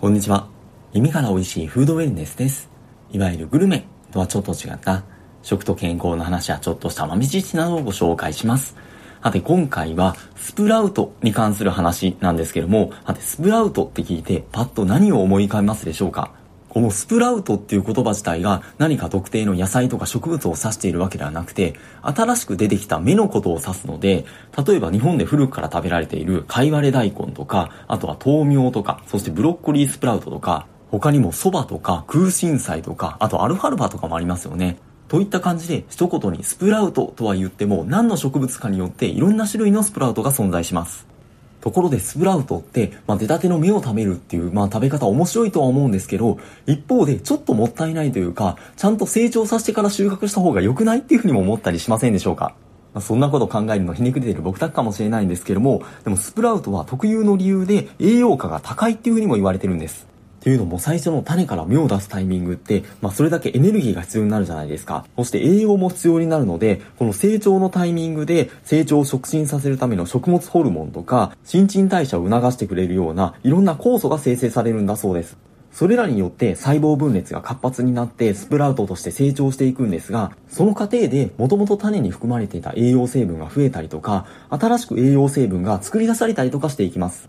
こんにちは。耳から美味しいフードウェルネスです。いわゆるグルメとはちょっと違った食と健康の話やちょっとした豆知識などをご紹介します。さて今回はスプラウトに関する話なんですけども、さてスプラウトって聞いてパッと何を思い浮かべますでしょうか？このスプラウトっていう言葉自体が何か特定の野菜とか植物を指しているわけではなくて、新しく出てきた芽のことを指すので、例えば日本で古くから食べられている貝割れ大根とか、あとは豆苗とか、そしてブロッコリースプラウトとか、他にも蕎麦とか空心菜とか、あとアルファルファとかもありますよね。といった感じで一言にスプラウトとは言っても何の植物かによっていろんな種類のスプラウトが存在します。ところでスプラウトって、まあ、出たての芽を食べるっていう、まあ、食べ方面白いとは思うんですけど、一方でちょっともったいないというか、ちゃんと成長させてから収穫した方が良くないっていうふうにも思ったりしませんでしょうか？まあ、そんなこと考えるのひねくれてる僕だけかもしれないんですけども、でもスプラウトは特有の理由で栄養価が高いっていうふうにも言われてるんです。っていうのも最初の種から芽を出すタイミングって、まあそれだけエネルギーが必要になるじゃないですか。そして栄養も必要になるので、この成長のタイミングで成長を促進させるための食物ホルモンとか、新陳代謝を促してくれるようないろんな酵素が生成されるんだそうです。それらによって細胞分裂が活発になってスプラウトとして成長していくんですが、その過程で元々種に含まれていた栄養成分が増えたりとか、新しく栄養成分が作り出されたりとかしていきます。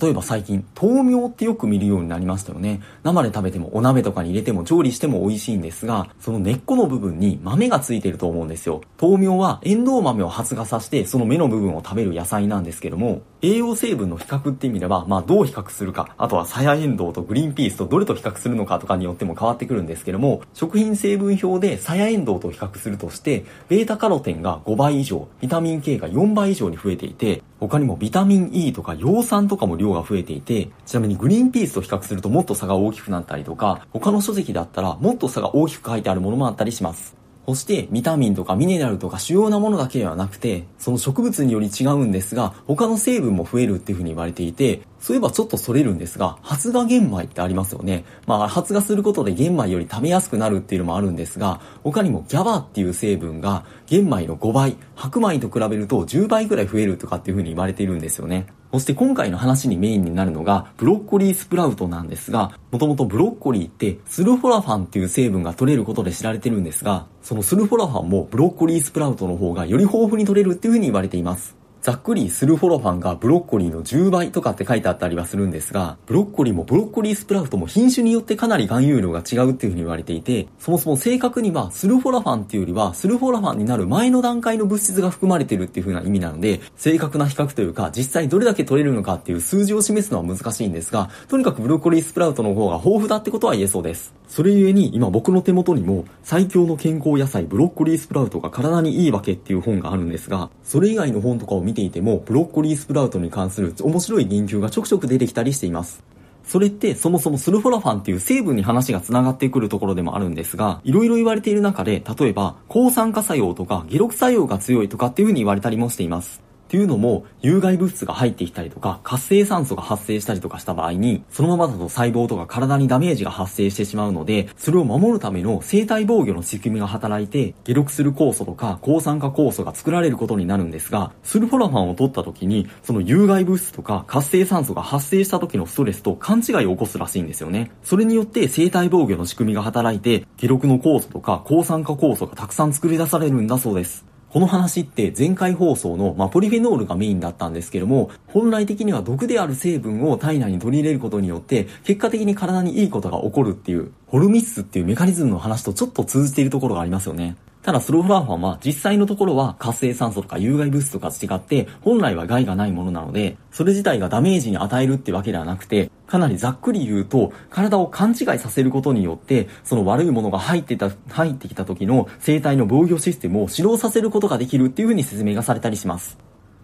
例えば最近、豆苗ってよく見るようになりましたよね。生で食べてもお鍋とかに入れても調理しても美味しいんですが、その根っこの部分に豆がついてると思うんですよ。豆苗はエンドウ豆を発芽させて、その芽の部分を食べる野菜なんですけども、栄養成分の比較って意味では、まあどう比較するか、あとはサヤエンドウとグリーンピースとどれと比較するのかとかによっても変わってくるんですけども、食品成分表でサヤエンドウと比較するとして、ベータカロテンが5倍以上、ビタミン K が4倍以上に増えていて、他にもビタミン E とか葉酸とかも量が増えていて、ちなみにグリーンピースと比較するともっと差が大きくなったりとか、他の書籍だったらもっと差が大きく書いてあるものもあったりします。そしてビタミンとかミネラルとか主要なものだけではなくて、その植物により違うんですが、他の成分も増えるっていうふうに言われていて、そういえばちょっとそれるんですが、発芽玄米ってありますよね。まあ発芽することで玄米より食べやすくなるっていうのもあるんですが、他にもギャバっていう成分が玄米の5倍、白米と比べると10倍くらい増えるとかっていうふうに言われているんですよね。そして今回の話にメインになるのがブロッコリースプラウトなんですが、もともとブロッコリーってスルフォラファンっていう成分が取れることで知られてるんですが、そのスルフォラファンもブロッコリースプラウトの方がより豊富に取れるっていうふうに言われています。ざっくりスルフォロファンがブロッコリーの10倍とかって書いてあったりはするんですが、ブロッコリーもブロッコリースプラウトも品種によってかなり含有量が違うっていうふうに言われていて、そもそも正確にはスルフォラファンっていうよりは、スルフォラファンになる前の段階の物質が含まれてるっていう風な意味なので、正確な比較というか、実際どれだけ取れるのかっていう数字を示すのは難しいんですが、とにかくブロッコリースプラウトの方が豊富だってことは言えそうです。それゆえに今僕の手元にも最強の健康野菜ブロッコリースプラウトが体にいいわけっていう本があるんですが、それ以外の本とかを見見ていても、ブロッコリースプラウトに関する面白い言及がちょくちょく出てきたりしています。それってそもそもスルフォラファンっていう成分に話が繋がってくるところでもあるんですが、いろいろ言われている中で、例えば抗酸化作用とか解毒作用が強いとかっていう風に言われたりもしています。っていうのも、有害物質が入ってきたりとか、活性酸素が発生したりとかした場合に、そのままだと細胞とか体にダメージが発生してしまうので、それを守るための生体防御の仕組みが働いて、解毒する酵素とか抗酸化酵素が作られることになるんですが、スルフォラファンを取った時に、その有害物質とか活性酸素が発生した時のストレスと勘違いを起こすらしいんですよね。それによって生体防御の仕組みが働いて、解毒の酵素とか抗酸化酵素がたくさん作り出されるんだそうです。この話って前回放送の、まあ、ポリフェノールがメインだったんですけども、本来的には毒である成分を体内に取り入れることによって、結果的に体にいいことが起こるっていう、ホルミッスっていうメカニズムの話とちょっと通じているところがありますよね。ただスローフラーファンは実際のところは活性酸素とか有害物質とか違って本来は害がないものなので、それ自体がダメージに与えるってわけではなくて、かなりざっくり言うと、体を勘違いさせることによって、その悪いものが入ってた、入ってきた時の生体の防御システムを始動させることができるっていう風に説明がされたりします。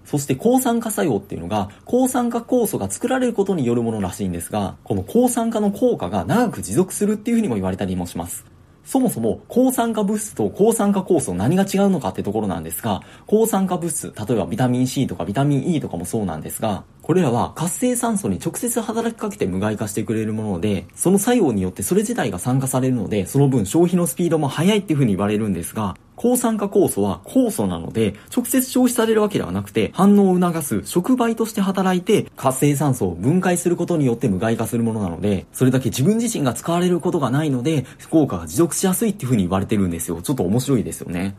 そして抗酸化作用っていうのが、抗酸化酵素が作られることによるものらしいんですが、この抗酸化の効果が長く持続するっていう風にも言われたりもします。そもそも抗酸化物質と抗酸化酵素何が違うのかってところなんですが、抗酸化物質、例えばビタミン C とかビタミン E とかもそうなんですが、これらは活性酸素に直接働きかけて無害化してくれるもので、その作用によってそれ自体が酸化されるので、その分消費のスピードも速いっていう風に言われるんですが、抗酸化酵素は酵素なので、直接消費されるわけではなくて、反応を促す触媒として働いて、活性酸素を分解することによって無害化するものなので、それだけ自分自身が使われることがないので、効果が持続しやすいっていう風に言われてるんですよ。ちょっと面白いですよね。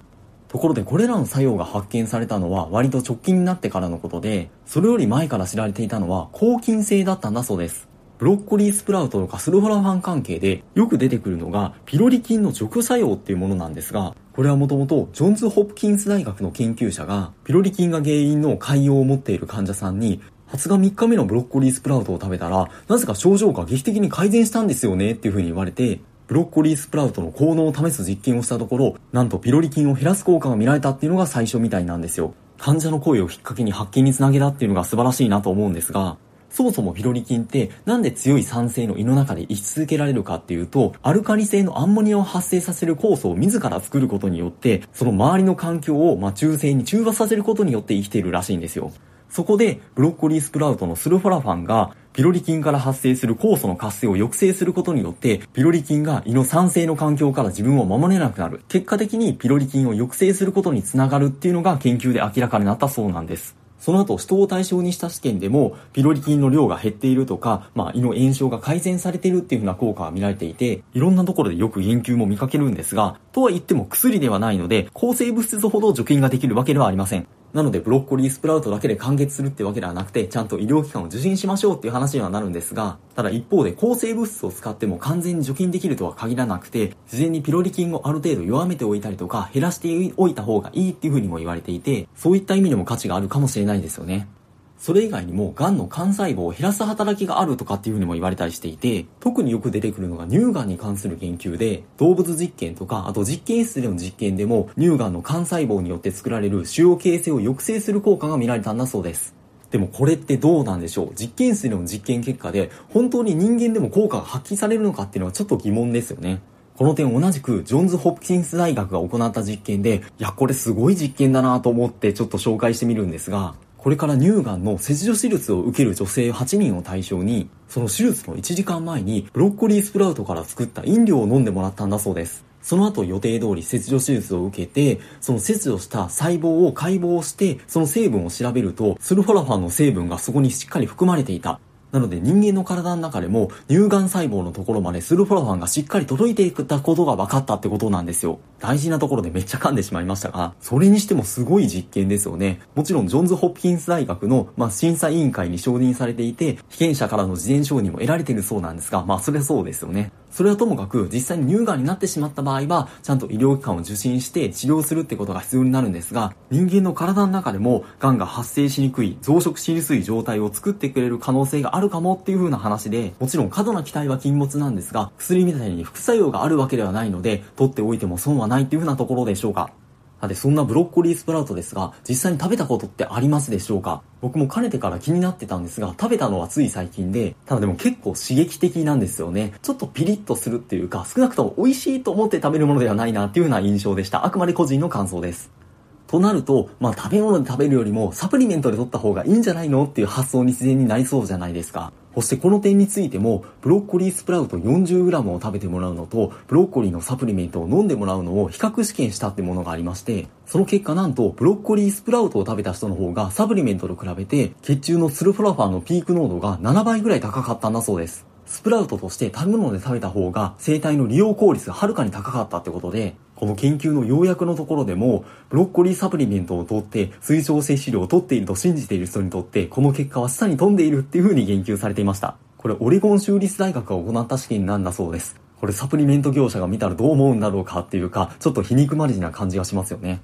ところでこれらの作用が発見されたのは割と直近になってからのことで、それより前から知られていたのは抗菌性だったんだそうです。ブロッコリースプラウトとかスルフォラファン関係でよく出てくるのがピロリ菌の除去作用っていうものなんですが、これはもともとジョンズ・ホプキンス大学の研究者がピロリ菌が原因の潰瘍を持っている患者さんに発芽3日目のブロッコリースプラウトを食べたら、なぜか症状が劇的に改善したんですよねっていう風に言われて、ブロッコリースプラウトの効能を試す実験をしたところ、なんとピロリ菌を減らす効果が見られたっていうのが最初みたいなんですよ。患者の声をきっかけに発見につなげたっていうのが素晴らしいなと思うんですが、そもそもピロリ菌ってなんで強い酸性の胃の中で生き続けられるかっていうと、アルカリ性のアンモニアを発生させる酵素を自ら作ることによって、その周りの環境を、ま中性に中和させることによって生きているらしいんですよ。そこで、ブロッコリースプラウトのスルフォラファンが、ピロリ菌から発生する酵素の活性を抑制することによって、ピロリ菌が胃の酸性の環境から自分を守れなくなる。結果的にピロリ菌を抑制することにつながるっていうのが研究で明らかになったそうなんです。その後、人を対象にした試験でも、ピロリ菌の量が減っているとか、まあ、胃の炎症が改善されているっていうふうな効果が見られていて、いろんなところでよく研究も見かけるんですが、とは言っても薬ではないので、抗生物質ほど除菌ができるわけではありません。なので、ブロッコリースプラウトだけで完結するってわけではなくて、ちゃんと医療機関を受診しましょうっていう話にはなるんですが、ただ一方で抗生物質を使っても完全に除菌できるとは限らなくて、事前にピロリ菌をある程度弱めておいたりとか、減らしておいた方がいいっていうふうにも言われていて、そういった意味でも価値があるかもしれないですよね。それ以外にも、癌の幹細胞を減らす働きがあるとかっていうふうにも言われたりしていて、特によく出てくるのが乳がんに関する研究で、動物実験とか、あと実験室での実験でも、乳がんの幹細胞によって作られる腫瘍形成を抑制する効果が見られたんだそうです。でもこれってどうなんでしょう？実験室での実験結果で、本当に人間でも効果が発揮されるのかっていうのはちょっと疑問ですよね。この点同じくジョンズ・ホプキンス大学が行った実験で、いや、これすごい実験だなと思ってちょっと紹介してみるんですが、これから乳がんの切除手術を受ける女性8人を対象に、その手術の1時間前にブロッコリースプラウトから作った飲料を飲んでもらったんだそうです。その後予定通り切除手術を受けて、その切除した細胞を解剖して、その成分を調べると、スルフォラファンの成分がそこにしっかり含まれていた。なので人間の体の中でも乳がん細胞のところまでスルフォラファンがしっかり届いていたことが分かったってことなんですよ。大事なところでめっちゃ噛んでしまいましたが、それにしてもすごい実験ですよね。もちろんジョンズ・ホプキンス大学の、まあ、審査委員会に承認されていて、被験者からの事前承認も得られてるそうなんですが、まあそれはそうですよね。それはともかく実際に乳がんになってしまった場合は、ちゃんと医療機関を受診して治療するってことが必要になるんですが、人間の体の中でも癌が発生しにくい、増殖しにくい状態を作ってくれる可能性があるかもっていう風な話で、もちろん過度な期待は禁物なんですが、薬みたいに副作用があるわけではないので、取っておいても損はないっていう風なところでしょうか。さて、そんなブロッコリースプラウトですが、実際に食べたことってありますでしょうか？僕もかねてから気になってたんですが、食べたのはつい最近で、ただでも結構刺激的なんですよね。ちょっとピリッとするっていうか、少なくとも美味しいと思って食べるものではないなっていうような印象でした。あくまで個人の感想です。となると、まあ食べ物で食べるよりもサプリメントで取った方がいいんじゃないの？っていう発想に自然になりそうじゃないですか。そしてこの点についても、ブロッコリースプラウト 40g を食べてもらうのと、ブロッコリーのサプリメントを飲んでもらうのを比較試験したってものがありまして、その結果なんと、ブロッコリースプラウトを食べた人の方がサプリメントと比べて、血中のスルフォラファンのピーク濃度が7倍ぐらい高かったんだそうです。スプラウトとして食べ物で食べた方が生体の利用効率がはるかに高かったってことで、この研究の要約のところでも、ブロッコリーサプリメントを取って推奨摂取量を取っていると信じている人にとって、この結果は下に飛んでいるっていう風に言及されていました。これオレゴン州立大学が行った試験なんだそうです。これサプリメント業者が見たらどう思うんだろうかっていうか、ちょっと皮肉まじな感じがしますよね。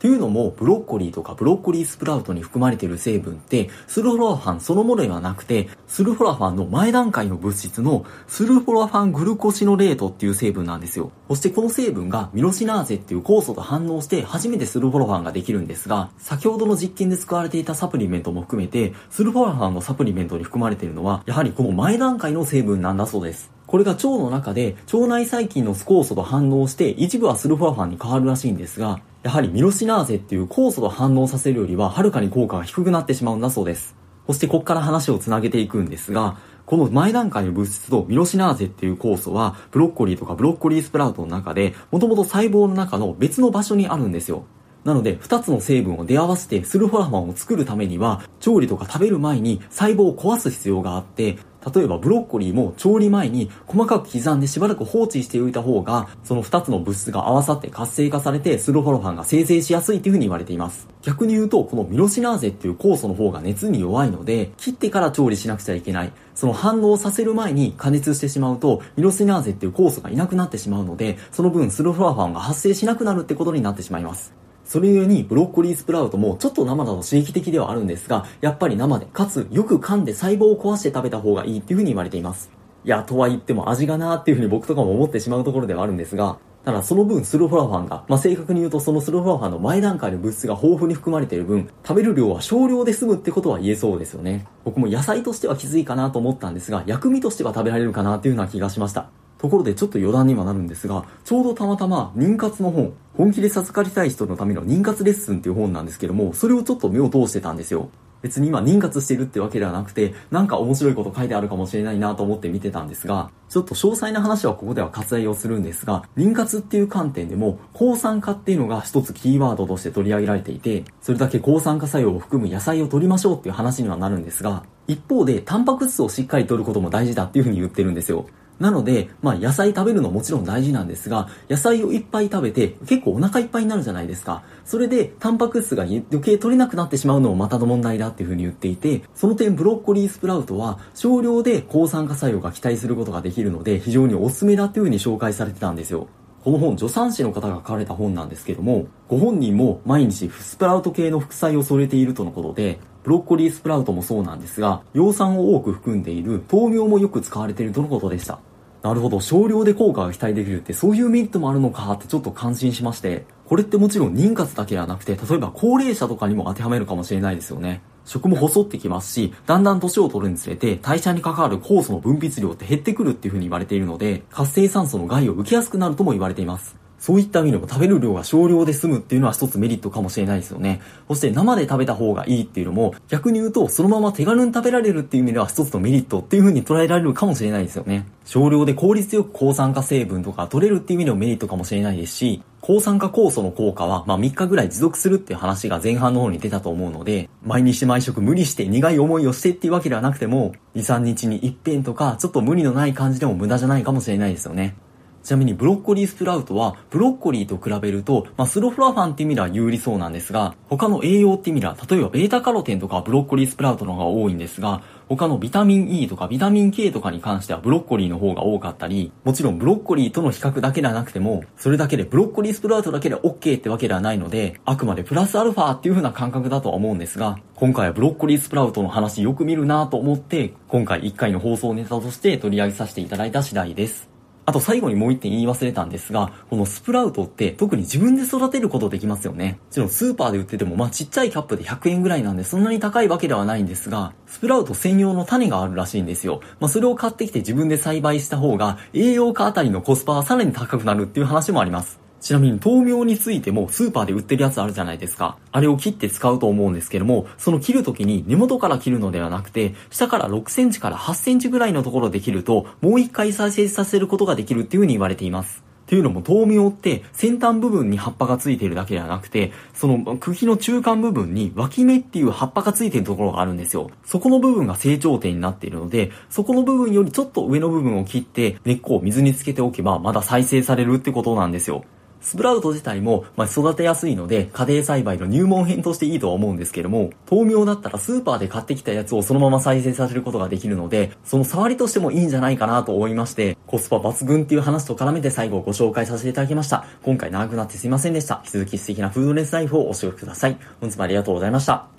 っていうのも、ブロッコリーとかブロッコリースプラウトに含まれている成分って、スルフォラファンそのものではなくて、スルフォラファンの前段階の物質のスルフォラファングルコシノレートっていう成分なんですよ。そしてこの成分がミロシナーゼっていう酵素と反応して初めてスルフォラファンができるんですが、先ほどの実験で使われていたサプリメントも含めて、スルフォラファンのサプリメントに含まれているのは、やはりこの前段階の成分なんだそうです。これが腸の中で腸内細菌の酵素と反応して一部はスルフォラファンに変わるらしいんですが、やはりミロシナーゼっていう酵素と反応させるよりははるかに効果が低くなってしまうんだそうです。そしてここから話をつなげていくんですが、この前段階の物質とミロシナーゼっていう酵素は、ブロッコリーとかブロッコリースプラウトの中で、もともと細胞の中の別の場所にあるんですよ。なので、二つの成分を出会わせてスルフォラファンを作るためには、調理とか食べる前に細胞を壊す必要があって、例えばブロッコリーも調理前に細かく刻んでしばらく放置しておいた方が、その2つの物質が合わさって活性化されてスルフォロファンが生成しやすいというふうに言われています。逆に言うと、このミロシナーゼっていう酵素の方が熱に弱いので、切ってから調理しなくちゃいけない。その反応させる前に加熱してしまうと、ミロシナーゼっていう酵素がいなくなってしまうので、その分スルフォラファンが発生しなくなるってことになってしまいます。それゆえにブロッコリースプラウトもちょっと生だと刺激的ではあるんですが、やっぱり生で、かつよく噛んで細胞を壊して食べた方がいいっていう風に言われています。いや、とは言っても味がなーっていう風に僕とかも思ってしまうところではあるんですが、ただその分スルフォラファンが、まあ、正確に言うとそのスルフォラファンの前段階の物質が豊富に含まれている分、食べる量は少量で済むってことは言えそうですよね。僕も野菜としては気づいかなと思ったんですが、薬味としては食べられるかなっていうような気がしました。ところでちょっと余談にはなるんですが、ちょうどたまたま妊活の本、本気で授かりたい人のための妊活レッスンっていう本なんですけども、それをちょっと目を通してたんですよ。別に今妊活してるってわけではなくて、なんか面白いこと書いてあるかもしれないなと思って見てたんですが、ちょっと詳細な話はここでは割愛をするんですが、妊活っていう観点でも、抗酸化っていうのが一つキーワードとして取り上げられていて、それだけ抗酸化作用を含む野菜を取りましょうっていう話にはなるんですが、一方で、タンパク質をしっかり取ることも大事だっていうふうに言ってるんですよ。なので、まあ野菜食べるのもちろん大事なんですが、野菜をいっぱい食べて結構お腹いっぱいになるじゃないですか。それでタンパク質が余計取れなくなってしまうのもまたの問題だっていうふうに言っていて、その点ブロッコリースプラウトは少量で抗酸化作用が期待することができるので非常におすすめだっていうふうに紹介されてたんですよ。この本、助産師の方が書かれた本なんですけども、ご本人も毎日スプラウト系の副菜を添えているとのことで、ブロッコリースプラウトもそうなんですが、葉酸を多く含んでいる豆苗もよく使われているとのことでした。なるほど、少量で効果が期待できるってそういうメリットもあるのかってちょっと感心しまして、これってもちろん妊活だけではなくて、例えば高齢者とかにも当てはめるかもしれないですよね。食も細ってきますし、だんだん年を取るにつれて代謝に関わる酵素の分泌量って減ってくるっていう風に言われているので、活性酸素の害を受けやすくなるとも言われています。そういった意味でも食べる量が少量で済むっていうのは一つメリットかもしれないですよね。そして生で食べた方がいいっていうのも逆に言うとそのまま手軽に食べられるっていう意味では一つのメリットっていう風に捉えられるかもしれないですよね。少量で効率よく抗酸化成分とか取れるっていう意味でもメリットかもしれないですし、抗酸化酵素の効果は、まあ3日ぐらい持続するっていう話が前半の方に出たと思うので、毎日毎食無理して苦い思いをしてっていうわけではなくても、2、3日に一遍とか、ちょっと無理のない感じでも無駄じゃないかもしれないですよね。ちなみにブロッコリースプラウトは、ブロッコリーと比べると、まあ、スロフラファンって意味では有利そうなんですが、他の栄養って意味では、例えばベータカロテンとかブロッコリースプラウトの方が多いんですが、他のビタミン E とかビタミン K とかに関してはブロッコリーの方が多かったり、もちろんブロッコリーとの比較だけではなくても、それだけでブロッコリースプラウトだけで OK ってわけではないので、あくまでプラスアルファっていう風な感覚だとは思うんですが、今回はブロッコリースプラウトの話よく見るなと思って、今回1回の放送ネタとして取り上げさせていただいた次第です。あと最後にもう一点言い忘れたんですが、このスプラウトって特に自分で育てることできますよね。もちろんスーパーで売ってても、まあちっちゃいキャップで100円ぐらいなんでそんなに高いわけではないんですが、スプラウト専用の種があるらしいんですよ。まあそれを買ってきて自分で栽培した方が、栄養価あたりのコスパはさらに高くなるっていう話もあります。ちなみに豆苗についてもスーパーで売ってるやつあるじゃないですか。あれを切って使うと思うんですけども、その切るときに根元から切るのではなくて、下から6センチから8センチぐらいのところで切ると、もう一回再生させることができるっていう風に言われています。っていうのも豆苗って先端部分に葉っぱがついてるだけではなくて、その茎の中間部分に脇芽っていう葉っぱがついてるところがあるんですよ。そこの部分が成長点になっているので、そこの部分よりちょっと上の部分を切って根っこを水につけておけばまだ再生されるってことなんですよ。スプラウト自体も、ま、育てやすいので、家庭栽培の入門編としていいとは思うんですけども、豆苗だったらスーパーで買ってきたやつをそのまま再生させることができるので、その触りとしてもいいんじゃないかなと思いまして、コスパ抜群っていう話と絡めて最後ご紹介させていただきました。今回長くなってすいませんでした。引き続き素敵なフードレスライフをお過ごしください。本日もありがとうございました。